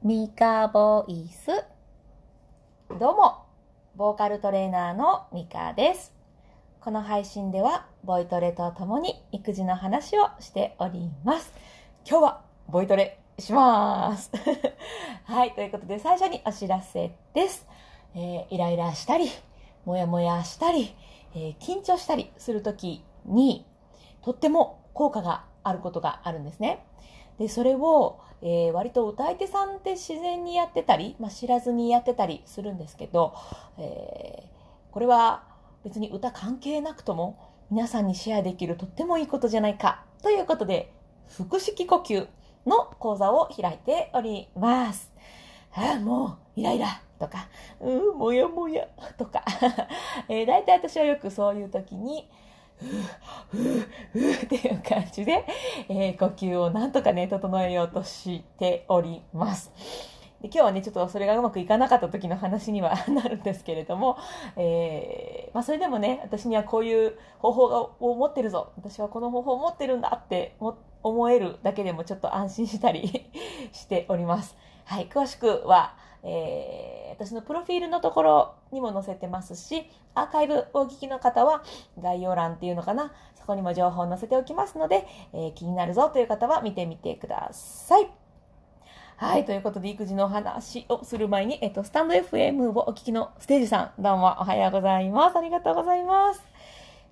ミカボイス。どうも、ボーカルトレーナーのミカです。この配信では、ボイトレと共に育児の話をしております。今日は、ボイトレします。はい、ということで最初にお知らせです。えーイライラしたり、もやもやしたり、えー緊張したりするときに、とっても効果があることがあるんですね。で、それを、えー割と歌い手さんって自然にやってたり、まあ、知らずにやってたりするんですけど、えーこれは別に歌関係なくとも皆さんにシェアできるとってもいいことじゃないかということで、腹式呼吸の講座を開いております。ああ、もうイライラとか、うん、もやもやとか、えー、大体私はよくそういう時に、ふう、ふう、っていう感じで、えー呼吸をなんとかね、整えようとしております。で今日はね、ちょっとそれがうまくいかなかった時の話にはなるんですけれども、えーまあそれでもね、私にはこういう方法を持ってるぞ、私はこの方法を持ってるんだって思えるだけでもちょっと安心したり しております。はい、詳しくは、えー私のプロフィールのところにも載せてますし、アーカイブをお聞きの方は概要欄っていうのかな、そこにも情報を載せておきますので、えー気になるぞという方は見てみてください。はい。ということで、育児の話をする前に、えっと、スタンド FM をお聞きのステージさん、どうもおはようございます。ありがとうございます。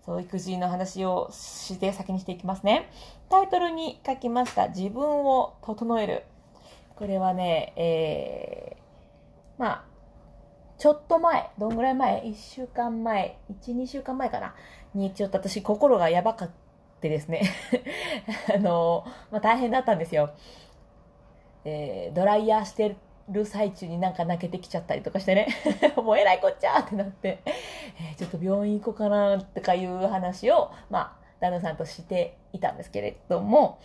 そう、育児の話をして先にしていきますね。タイトルに書きました、自分を整える。これはね、え、まあ、ちょっと前、どんぐらい前 ?1 週間前、1、2週間前かな？に、ちょっと私心がやばかってですね。あの、まあ大変だったんですよ。えードライヤーしてる最中になんか泣けてきちゃったりとかしてね。もうえらいこっちゃってなって、えーちょっと病院行こうかなとかいう話を、まあ、旦那さんとしていたんですけれども、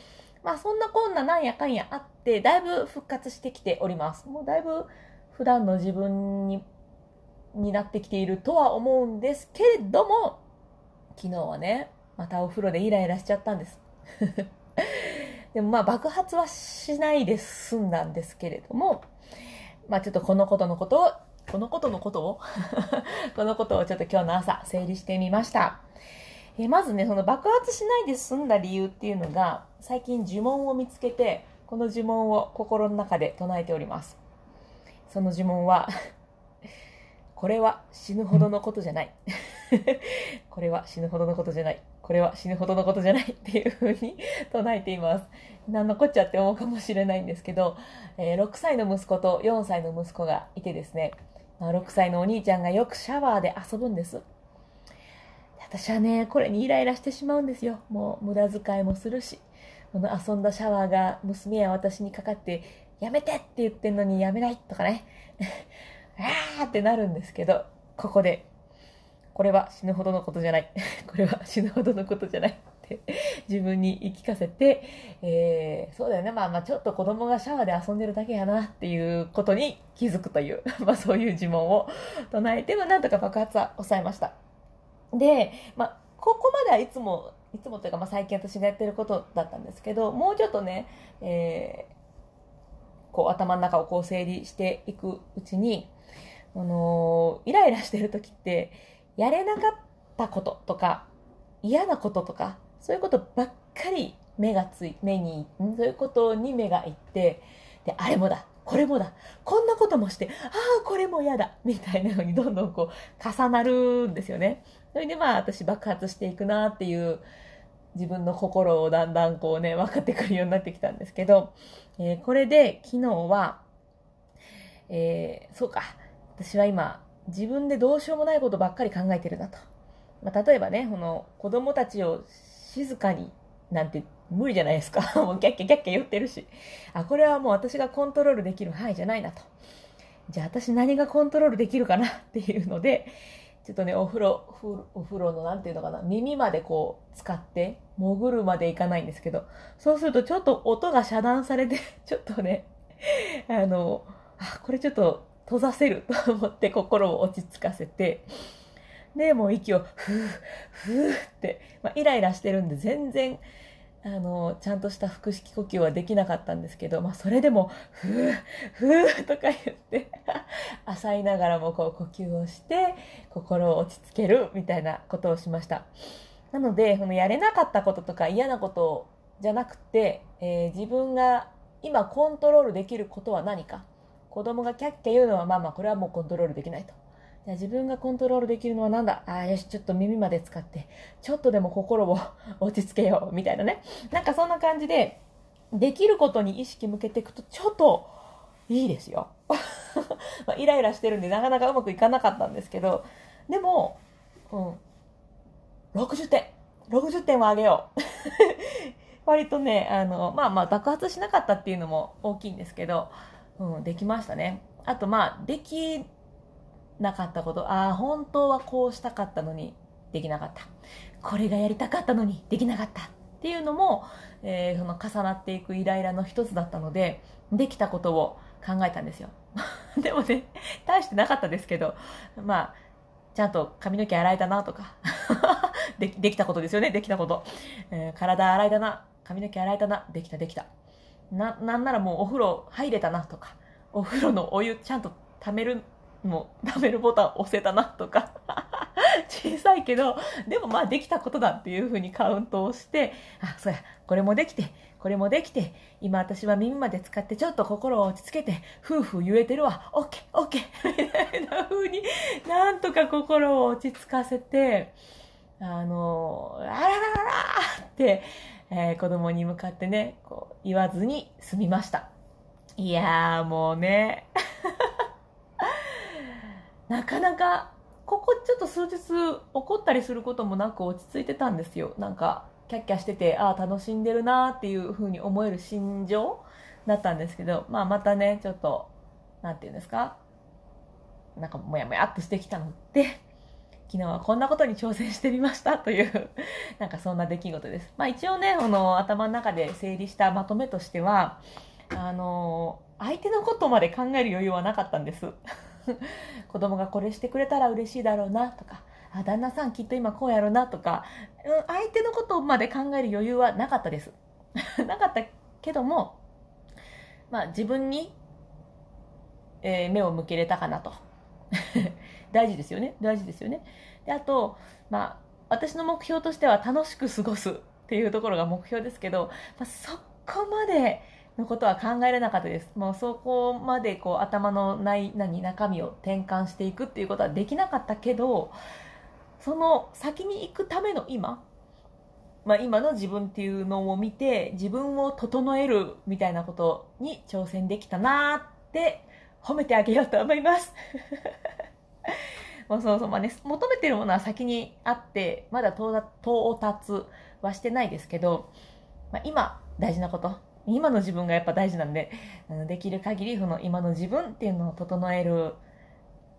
まあそんなこんななんやかんやあって、だいぶ復活してきております。もうだいぶ普段の自分に、になってきているとは思うんですけれども、昨日はね、またお風呂でイライラしちゃったんです。でもまあ爆発はしないで済んだんですけれども、まあちょっとこのことのことを、このことのことを このことをちょっと今日の朝整理してみました。えまずね、その爆発しないで済んだ理由っていうのが、最近呪文を見つけて、この呪文を心の中で唱えております。その呪文は、これは死ぬほどのことじゃない。これは死ぬほどのことじゃない。これは死ぬほどのことじゃないっていう風に唱えています。なんのこっちゃって思うかもしれないんですけど、えー6歳の息子と4歳の息子がいてですね、まあ6歳のお兄ちゃんがよくシャワーで遊ぶんです。私はね、これにイライラしてしまうんですよ。もう無駄遣いもするし、この遊んだシャワーが娘や私にかかって、やめてって言ってんのにやめないとかね。あーってなるんですけど、ここで、これは死ぬほどのことじゃない。これは死ぬほどのことじゃないって 自分に言い聞かせて、えーそうだよね。まあまあちょっと子供がシャワーで遊んでるだけやなっていうことに気づくという、まあそういう呪文を唱えて、まあなんとか爆発は抑えました。で、まあここまではいつも、いつもというかまあ最近私がやってることだったんですけど、もうちょっとね、えーこう頭の中をこう整理していくうちに、あのーイライラしてる時って、やれなかったこととか、嫌なこととか、そういうことばっかり目がつい、目に、そういうことに目がいって、で、あれもだ、これもだ、こんなこともして、ああ、これも嫌だ、みたいなのにどんどんこう重なるんですよね。それでまあ私爆発していくなっていう自分の心をだんだんこうね、分かってくるようになってきたんですけど、えーこれで昨日は、えーそうか、私は今、自分でどうしようもないことばっかり考えてるなと。まあ、例えばね、この子供たちを静かになんて無理じゃないですか。もうキャッキャキャッキャ言ってるし。あ、これはもう私がコントロールできる範囲じゃないなと。じゃあ私何がコントロールできるかなっていうので、ちょっとね、お風呂、お風呂のなんていうのかな、耳までこう使って、潜るまでいかないんですけど、そうするとちょっと音が遮断されて、ちょっとね、あの、あ、これちょっと閉ざせる と思って心を落ち着かせて、で、もう息をふー、ふーって、まあ、イライラしてるんで全然あの、ちゃんとした腹式呼吸はできなかったんですけど、まあ、それでも、ふー、ふー とか言って浅いながらもこう呼吸をして、心を落ち着けるみたいなことをしました。なので、このやれなかったこととか嫌なことじゃなくて、えー、自分が今コントロールできることは何か。子供がキャッキャ言うのはまあまあこれはもうコントロールできないと。じゃあ自分がコントロールできるのは何だ？ああ、よし、ちょっと耳まで使って、ちょっとでも心を 落ち着けよう、みたいなね。なんかそんな感じで、できることに意識向けていくと、ちょっといいですよ。まあ、イライラしてるんでなかなかうまくいかなかったんですけど、でも、うん、60点。60点をあげよう。割とね、あの、まあまあ爆発しなかったっていうのも大きいんですけど、うん、できましたね。あとまあ、できなかったこと、ああ、本当はこうしたかったのに。できなかった。これがやりたかったのに。できなかった。っていうのも、えー、その重なっていくイライラの一つだったので、できたことを考えたんですよ。でもね、大してなかったですけど、まあ、ちゃんと髪の毛洗えたなとか。で、できたことですよね、できたこと。えー、体洗えたな、髪の毛洗えたな、できたできた。な、なんならもうお風呂入れたなとか、お風呂のお湯ちゃんと溜めるもう、食べるボタン押せたなとか。小さいけど、でもまあできたことだっていうふうにカウントをして、あ、そうや、これもできて、これもできて、今私は耳まで使ってちょっと心を落ち着けて、夫婦言えてるわ、オッケー、オッケー、みたいな風になんとか心を落ち着かせて、あの、あららららって、えー、子供に向かってね、こう言わずに済みました。いやーもうね、なかなか、ここちょっと数日怒ったりすることもなく落ち着いてたんですよ。なんか、キャッキャしてて、ああ、楽しんでるなっていう風に思える心情だったんですけど、まあまたね、ちょっと、なんていうんですか、なんかもやもやっとしてきたので、昨日はこんなことに挑戦してみましたという なんかそんな出来事です。まあ一応ね、この頭の中で整理したまとめとしては、あの、相手のことまで考える余裕はなかったんです。子供がこれしてくれたら嬉しいだろうなとか、あ、旦那さんきっと今こうやろうなとか、うん、相手のことまで考える余裕はなかったです。なかったけども、まあ自分に、えー、目を向けれたかなと。大事ですよね。大事ですよね。で、あと、まあ、私の目標としては楽しく過ごすっていうところが目標ですけど、まあ、そこまでのことは考えれなかったです。もうそこまでこう頭のない何中身を転換していくっていうことはできなかったけど、その先に行くための今、まあ、今の自分っていうのを見て自分を整えるみたいなことに挑戦できたなって褒めてあげようと思います。もうそうそう、まあね、求めてるものは先にあって、まだ到達はしてないですけど、まあ、今大事なこと、今の自分がやっぱ大事なんで、できる限りその今の自分っていうのを整える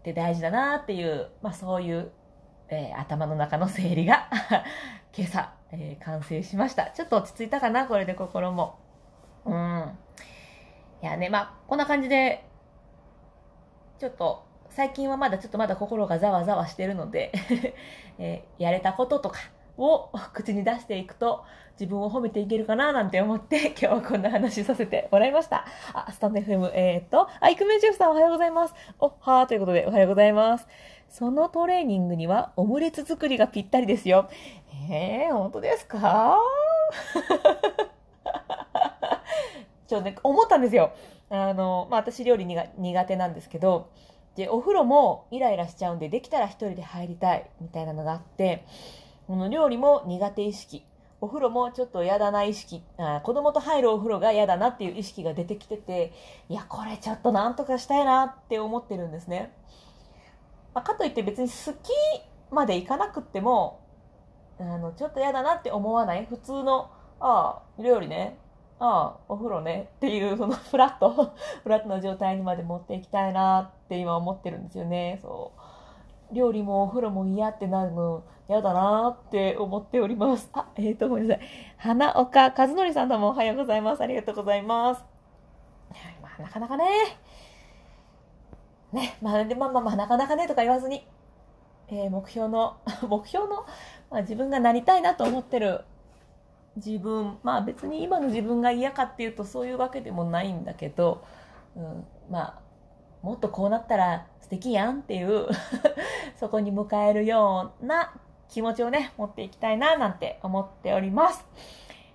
って大事だなっていう、まあそういう、えー、頭の中の整理が 今朝、えー、完成しました。ちょっと落ち着いたかな、これで心も。うん。いやね、まあ、こんな感じで、ちょっと、最近はまだちょっとまだ心がざわざわしてるので えー、やれたこととか、を口に出していくと自分を褒めていけるかななんて思って 今日はこんな話させてもらいました。あ、スタンド FM、えー、っと、あ、イクメンジェフさんおはようございます。お、はーということでおはようございます。そのトレーニングにはオムレツ作りがぴったりですよ。えー、本当ですか？ちょっとね、思ったんですよ。あの、まあ、私料理にが苦手なんですけど、で、お風呂もイライラしちゃうんで、できたら一人で入りたいみたいなのがあって、この料理も苦手意識。お風呂もちょっと嫌だな意識あ、子供と入るお風呂が嫌だなっていう意識が出てきてて、いや、これちょっとなんとかしたいなって思ってるんですね。まあ、かといって別に好きまでいかなくっても、あの、ちょっと嫌だなって思わない普通の、ああ、料理ね。ああ、お風呂ね。っていう、そのフラット、フラットな状態にまで持っていきたいなって今思ってるんですよね。そう。料理もお風呂も嫌ってなるの嫌だなって思っております。あ、えっ、ー、と、ごめんなさい。花岡和則さんどうもおはようございます。ありがとうございます。まあ、なかなかね。ね、まあ、でまあまあまあ、なかなかねとか言わずに、えー、目標の、目標の、まあ、自分がなりたいなと思ってる自分まあ別に今の自分が嫌かっていうとそういうわけでもないんだけど、うん、まあもっとこうなったら素敵やんっていう そこに迎えるような気持ちをね持っていきたいななんて思っております。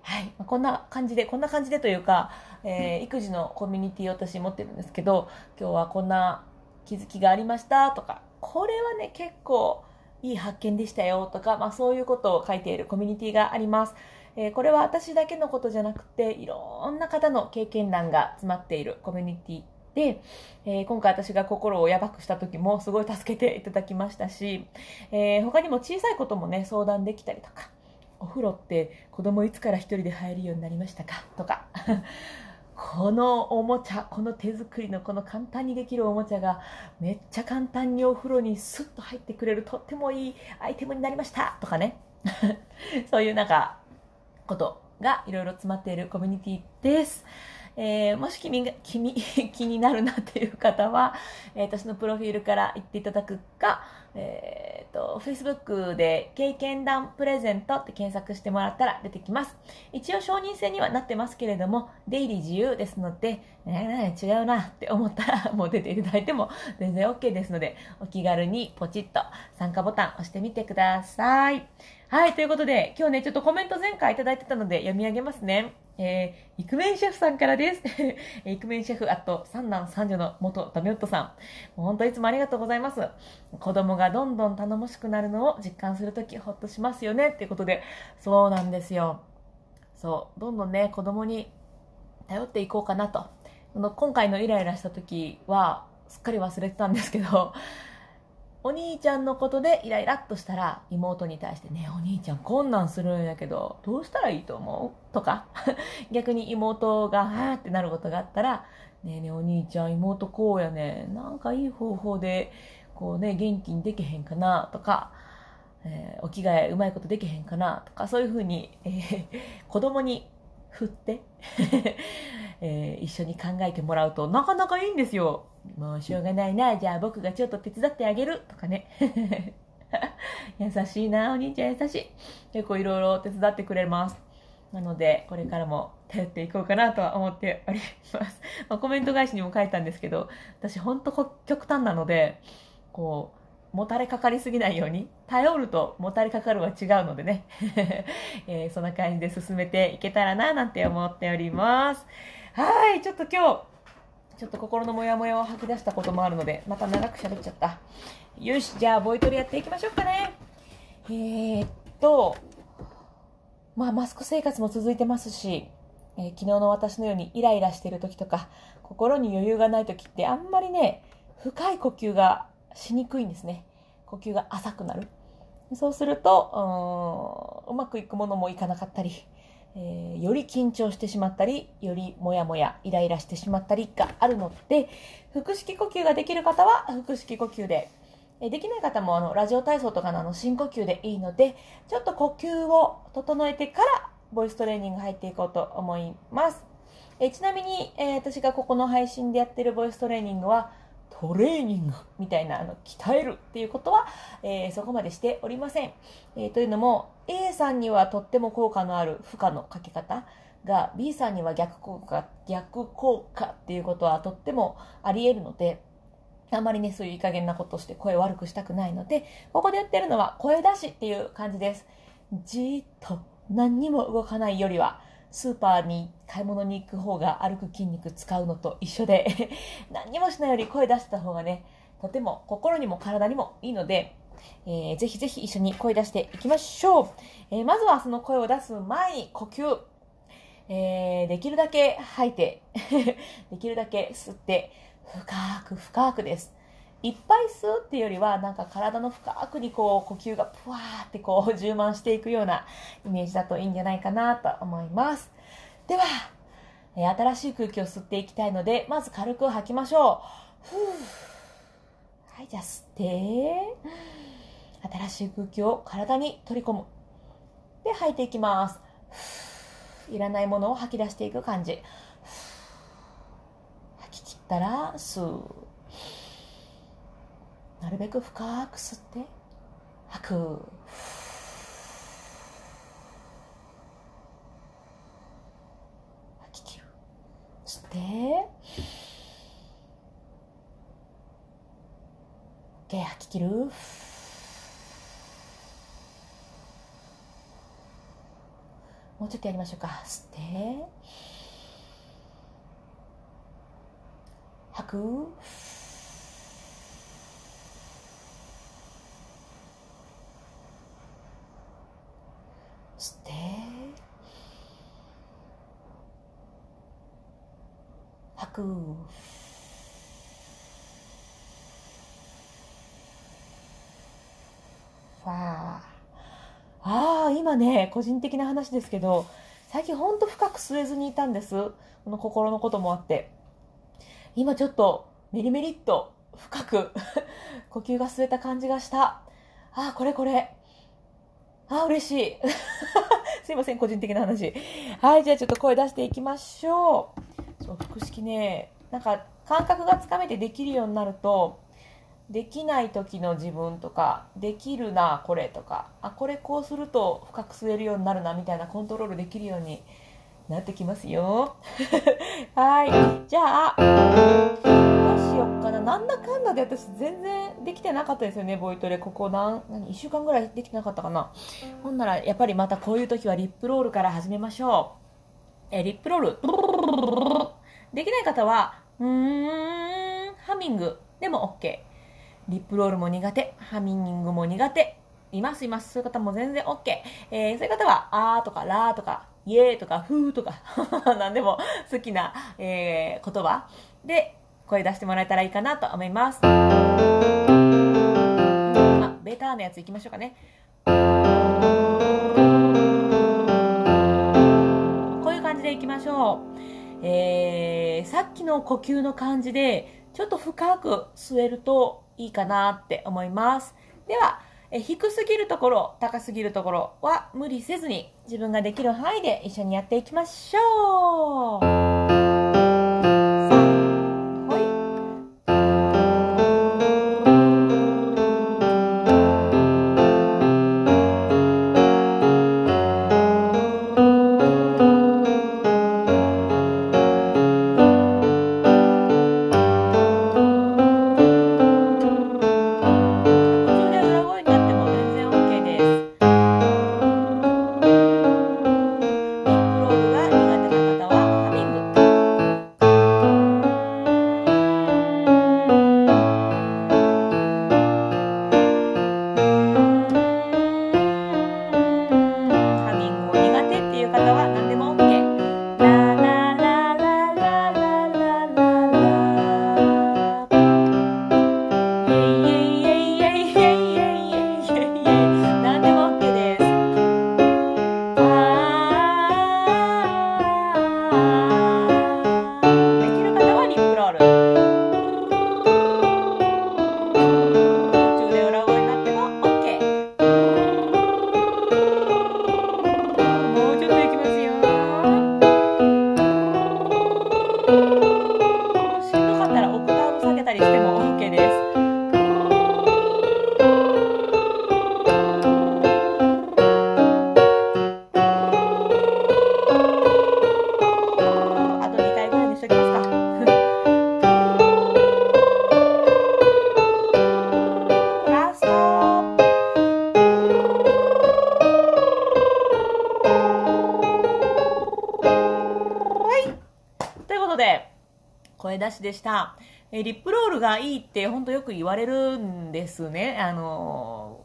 はい、まあ、こんな感じでこんな感じでというか、えー、育児のコミュニティを私持ってるんですけど今日はこんな気づきがありましたとかこれはね結構いい発見でしたよとか、まあ、そういうことを書いているコミュニティがあります。えー、これは私だけのことじゃなくて、いろんな方の経験談が詰まっているコミュニティで、えー、今回私が心をやばくした時もすごい助けていただきましたし、えー、他にも小さいこともね、相談できたりとか、お風呂って子供いつから一人で入るようになりましたか？とか、このおもちゃ、この手作りのこの簡単にできるおもちゃがめっちゃ簡単にお風呂にスッと入ってくれるとってもいいアイテムになりましたとかね。そういうなんかことがいろいろ詰まっているコミュニティです。えー、もし君が、君、気になるなっていう方は、えー、私のプロフィールから言っていただくか、えー、と、Facebook で経験談プレゼントって検索してもらったら出てきます。一応承認制にはなってますけれども、出入り自由ですので、えー、違うなって思ったらもう出ていただいても全然 OK ですので、お気軽にポチッと参加ボタン押してみてください。はい、ということで、今日ね、ちょっとコメント前回いただいてたので読み上げますね。えー、イクメンシェフさんからです。イクメンシェフ、あと、三男三女の元ダメオットさん。もう本当いつもありがとうございます。子供がどんどん頼もしくなるのを実感するとき、ほっとしますよね。っていうことで、そうなんですよ。そう、どんどんね、子供に頼っていこうかなと。この今回のイライラした時は、すっかり忘れてたんですけど、お兄ちゃんのことでイライラっとしたら妹に対してねお兄ちゃんこんなんするんやけどどうしたらいいと思う？とか。逆に妹がはーってなることがあったらねえねえお兄ちゃん妹こうやねなんかいい方法でこうね元気にできへんかな？とか、えー、お着替えうまいことできへんかな？とか。そういうふうに、えー、子供に振って。えー、一緒に考えてもらうとなかなかいいんですよ。もうしょうがないな、じゃあ僕がちょっと手伝ってあげるとかね。優しいな、お兄ちゃん優しい。結構いろいろ手伝ってくれます。なので、これからも頼っていこうかなとは思っております。まあ、コメント返しにも書いたんですけど、私ほんと極端なので、こう、もたれかかりすぎないように、頼るともたれかかるは違うのでね、えー、そんな感じで進めていけたらな、なんて思っております。はい、ちょっと今日、ちょっと心のモヤモヤを吐き出したこともあるので、また長く喋っちゃった。よし、じゃあ、ボイトレやっていきましょうかね。えー、っと、まあ、マスク生活も続いてますし、えー、昨日の私のようにイライラしてる時とか、心に余裕がない時ってあんまりね、深い呼吸がしにくいんですね。呼吸が浅くなる。そうすると、ううまくいくものもいかなかったり、えー、より緊張してしまったり、よりもやもや、イライラしてしまったりがあるので、腹式呼吸ができる方は腹式呼吸で、えできない方もあのラジオ体操とかのあの深呼吸でいいので、ちょっと呼吸を整えてからボイストレーニング入っていこうと思います。えちなみに、えー、私がここの配信でやってるボイストレーニングは、トレーニングみたいな、あの、鍛えるっていうことは、えー、そこまでしておりません。えー、というのも、A さんにはとっても効果のある負荷のかけ方が、B さんには逆効果、逆効果っていうことはとってもあり得るので、あまりね、そういういい加減なことをして声を悪くしたくないので、ここでやってるのは声出しっていう感じです。じーっと何にも動かないよりは、スーパーに買い物に行く方が歩く筋肉使うのと一緒で 何もしないより声出した方がね、とても心にも体にもいいので、えー、ぜひぜひ一緒に声出していきましょう。えー、まずはその声を出す前に呼吸。えー、できるだけ吐いて できるだけ吸って、深く深くです。いっぱい吸うっていうよりは、なんか体の深くにこう呼吸がぷわーってこう充満していくようなイメージだといいんじゃないかなと思います。では、新しい空気を吸っていきたいので、まず軽く吐きましょう。ふはい、じゃあ吸って、新しい空気を体に取り込む。で、吐いていきます。いらないものを吐き出していく感じ。吐き切ったら吸う。なるべく深く吸って吐く。吐き切る。吸って。OK 吐き切る。もうちょっとやりましょうか。吸って。吐く。く。わあ。あ今ね個人的な話ですけど最近ほんと深く吸えずにいたんです。この心のこともあって。今ちょっとメリメリっと深く 呼吸が吸えた感じがした。ああこれこれ。ああ嬉しい。すいません個人的な話。はいじゃあちょっと声出していきましょう。そう腹式ねなんか感覚がつかめてできるようになるとできない時の自分とかできるなこれとかあこれこうすると深く吸えるようになるなみたいなコントロールできるようになってきますよ。はい。じゃあどうしよっかな。なんだかんだで私全然できてなかったですよねボイトレ。ここ何何1週間ぐらいできてなかったかな。ほんならやっぱりまたこういう時はリップロールから始めましょう。えリップロール。できない方はうーんハミングでも OK リップロールも苦手、ハミングも苦手、いますいます。そういう方も全然 OK。えー、そういう方は、あーとか、らーとか、イエーとか、ふーとか、何でも好きな、えー、言葉で声出してもらえたらいいかなと思います。あ、ベターなやついきましょうかね。こういう感じでいきましょう。えー、さっきの呼吸の感じで、ちょっと深く吸えるといいかなって思います。では、え低すぎるところ、高すぎるところは無理せずに自分ができる範囲で一緒にやっていきましょう。でした。えリップロールがいいって本当よく言われるんですね。あの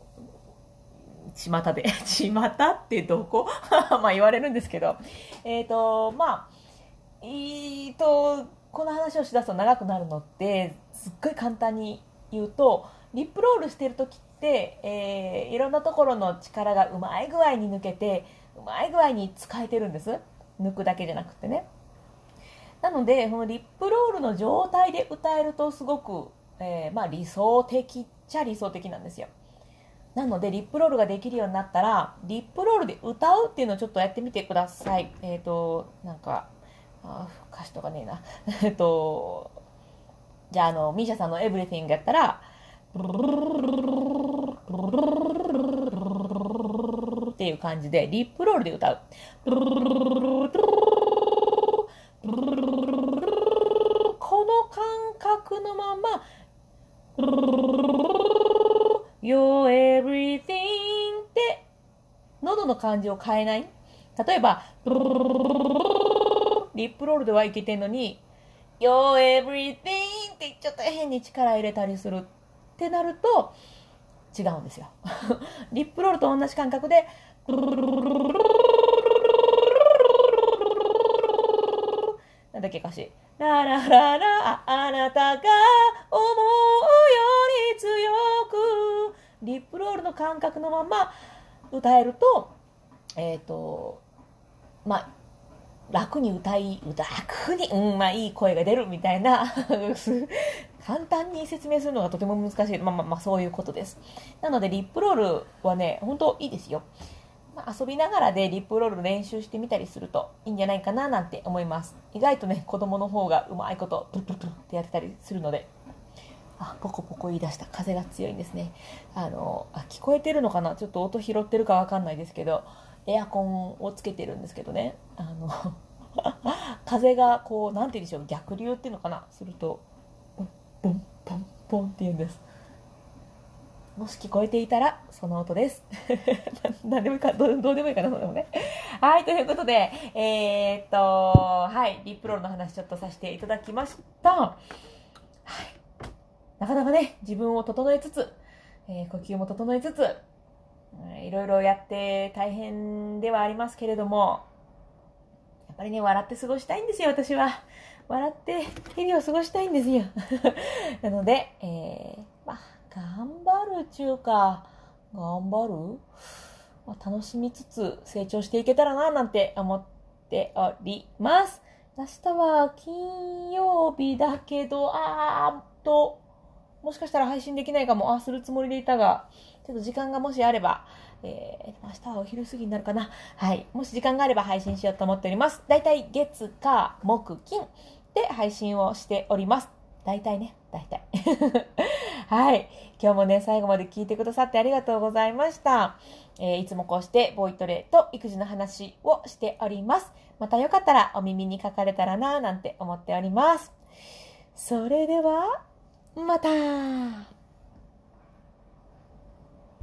巷で。巷ってどこ？まあ言われるんですけど。えっ、ー、と、まあ、えっと、この話をしだすと長くなるのって、すっごい簡単に言うと、リップロールしてる時って、えー、いろんなところの力がうまい具合に抜けて、うまい具合に使えてるんです。抜くだけじゃなくてね。なので、このリップロールの状態で歌えるとすごく、えー、まあ、理想的っちゃ理想的なんですよ。なので、リップロールができるようになったら、リップロールで歌うっていうのをちょっとやってみてください。えっ、ー、と、なんか、あ歌詞とかねえな。えっと、じゃあ、あの、ミーシャさんのエブリ t ィングやったら、っていう感じで、リップロールで歌う。覚のまま You're everything って喉の感じを変えない？例えばリップロールではいけてんのに your everything ってちょっと変に力入れたりする。ってなると違うんですよ。リップロールと同じ感覚でなんだっけ歌詞。ララララあなたが思う。強くリップロールの感覚のまま歌えるとえっ、ー、とまあ楽に歌い楽に、うん、まあいい声が出るみたいな 簡単に説明するのがとても難しい。まあまあまあそういうことです。なのでリップロールはね本当いいですよ。まあ、遊びながらでリップロール練習してみたりするといいんじゃないかななんて思います。意外とね子供の方がうまいことプルプルプルってやってたりするのであポコポコ言い出した。風が強いんですね。あのあ聞こえてるのかな？ちょっと音拾ってるかわかんないですけどエアコンをつけてるんですけどね。あの 風がこう何て言うんでしょう？逆流っていうのかな？するとポンポンポンポンって言うんです。もし聞こえていたら、その音です。何でもいいかどう、どうでもいいかな、それもね。はい、ということで、えー、っと、はい、リップロールの話ちょっとさせていただきました。なかなかね、自分を整えつつ、えー、呼吸も整えつつ、いろいろやって大変ではありますけれども、やっぱりね、笑って過ごしたいんですよ、私は。笑って日々を過ごしたいんですよ。なので、えー、まあ、頑張るちゅうか、頑張る、まあ、楽しみつつ成長していけたらな、なんて思っております。明日は金曜日だけど、あーっと、もしかしたら配信できないかも、あ、するつもりでいたが、ちょっと時間がもしあれば、えー、明日はお昼過ぎになるかな。はい。もし時間があれば配信しようと思っております。だいたい月、火、木、金で配信をしております。だいたいね、だいたい。はい。今日もね、最後まで聞いてくださってありがとうございました。えー、いつもこうしてボイトレと育児の話をしております。またよかったらお耳に書かれたらなぁなんて思っております。それでは、また。